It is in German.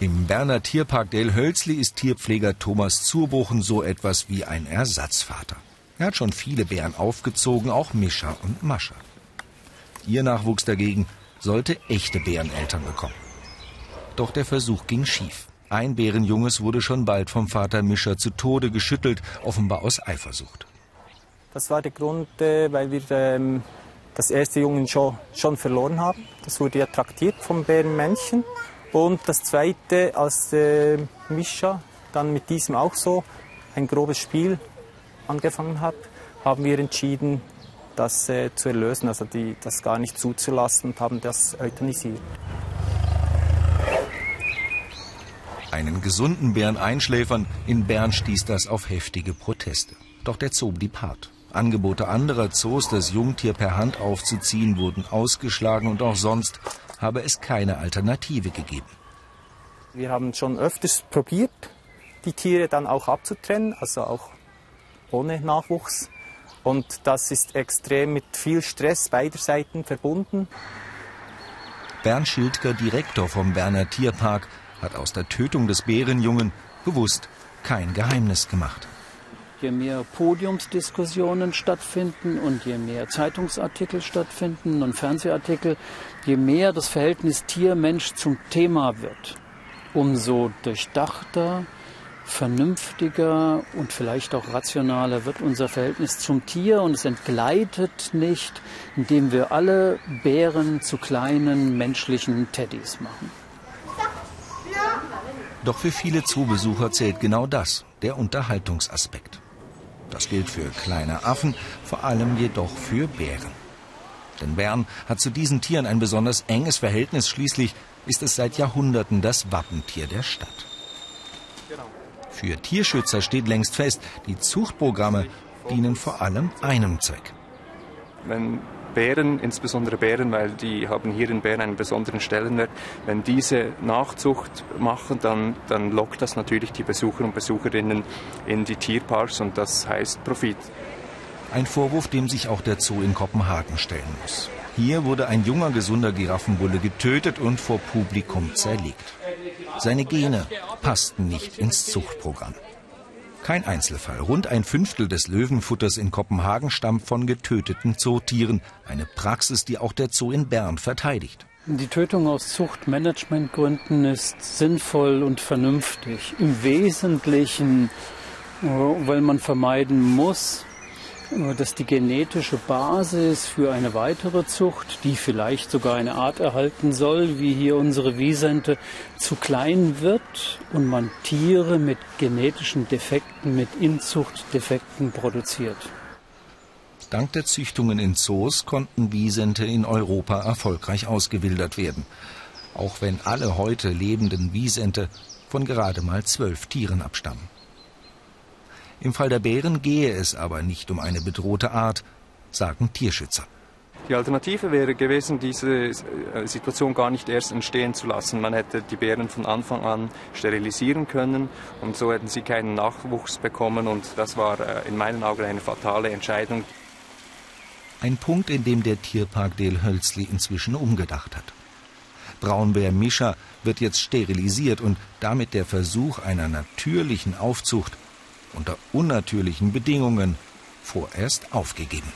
Im Berner Tierpark Delhölzli ist Tierpfleger Thomas Zurbuchen so etwas wie ein Ersatzvater. Er hat schon viele Bären aufgezogen, auch Mischa und Mascha. Ihr Nachwuchs dagegen sollte echte Bäreneltern bekommen. Doch der Versuch ging schief. Ein Bärenjunges wurde schon bald vom Vater Mischer zu Tode geschüttelt, offenbar aus Eifersucht. Das war der Grund, äh, weil wir ähm, das erste Jungen schon, schon verloren haben. Das wurde ja traktiert vom Bärenmännchen. Und das zweite, als äh, Mischa dann mit diesem auch so ein grobes Spiel angefangen hat, haben wir entschieden, das äh, zu erlösen, also die, das gar nicht zuzulassen und haben das euthanisiert. Einen gesunden Bären einschläfern, in Bern stieß das auf heftige Proteste. Doch der Zoo blieb hart. Angebote anderer Zoos, das Jungtier per Hand aufzuziehen, wurden ausgeschlagen und auch sonst habe es keine Alternative gegeben. Wir haben schon öfters probiert, die Tiere dann auch abzutrennen, also auch ohne Nachwuchs. Und das ist extrem mit viel Stress beider Seiten verbunden. Bernd Schildker, Direktor vom Berner Tierpark, hat aus der Tötung des Bärenjungen bewusst kein Geheimnis gemacht. Je mehr Podiumsdiskussionen stattfinden und je mehr Zeitungsartikel stattfinden und Fernsehartikel, je mehr das Verhältnis Tier-Mensch zum Thema wird, umso durchdachter, vernünftiger und vielleicht auch rationaler wird unser Verhältnis zum Tier und es entgleitet nicht, indem wir alle Bären zu kleinen menschlichen Teddys machen. Doch für viele Zoobesucher zählt genau das, der Unterhaltungsaspekt. Das gilt für kleine Affen, vor allem jedoch für Bären. Denn Bern hat zu diesen Tieren ein besonders enges Verhältnis, schließlich ist es seit Jahrhunderten das Wappentier der Stadt. Für Tierschützer steht längst fest, die Zuchtprogramme dienen vor allem einem Zweck. Wenn Bären, insbesondere Bären, weil die haben hier in Bern einen besonderen Stellenwert. Wenn diese Nachzucht machen, dann, dann lockt das natürlich die Besucher und Besucherinnen in die Tierparks und das heißt Profit. Ein Vorwurf, dem sich auch der Zoo in Kopenhagen stellen muss. Hier wurde ein junger, gesunder Giraffenbulle getötet und vor Publikum zerlegt. Seine Gene passten nicht ins Zuchtprogramm. Kein Einzelfall. Rund ein Fünftel des Löwenfutters in Kopenhagen stammt von getöteten Zootieren. Eine Praxis, die auch der Zoo in Bern verteidigt. Die Tötung aus Zuchtmanagementgründen ist sinnvoll und vernünftig. Im Wesentlichen, äh, weil man vermeiden muss, dass die genetische Basis für eine weitere Zucht, die vielleicht sogar eine Art erhalten soll, wie hier unsere Wiesente, zu klein wird und man Tiere mit genetischen Defekten, mit Inzuchtdefekten produziert. Dank der Züchtungen in Zoos konnten Wiesente in Europa erfolgreich ausgewildert werden. Auch wenn alle heute lebenden Wiesente von gerade mal zwölf Tieren abstammen. Im Fall der Bären gehe es aber nicht um eine bedrohte Art, sagen Tierschützer. Die Alternative wäre gewesen, diese äh, Situation gar nicht erst entstehen zu lassen. Man hätte die Bären von Anfang an sterilisieren können und so hätten sie keinen Nachwuchs bekommen und das war äh, in meinen Augen eine fatale Entscheidung. Ein Punkt, in dem der Tierpark Del Hölzli inzwischen umgedacht hat. Braunbär Mischa wird jetzt sterilisiert und damit der Versuch einer natürlichen Aufzucht unter unnatürlichen Bedingungen vorerst aufgegeben.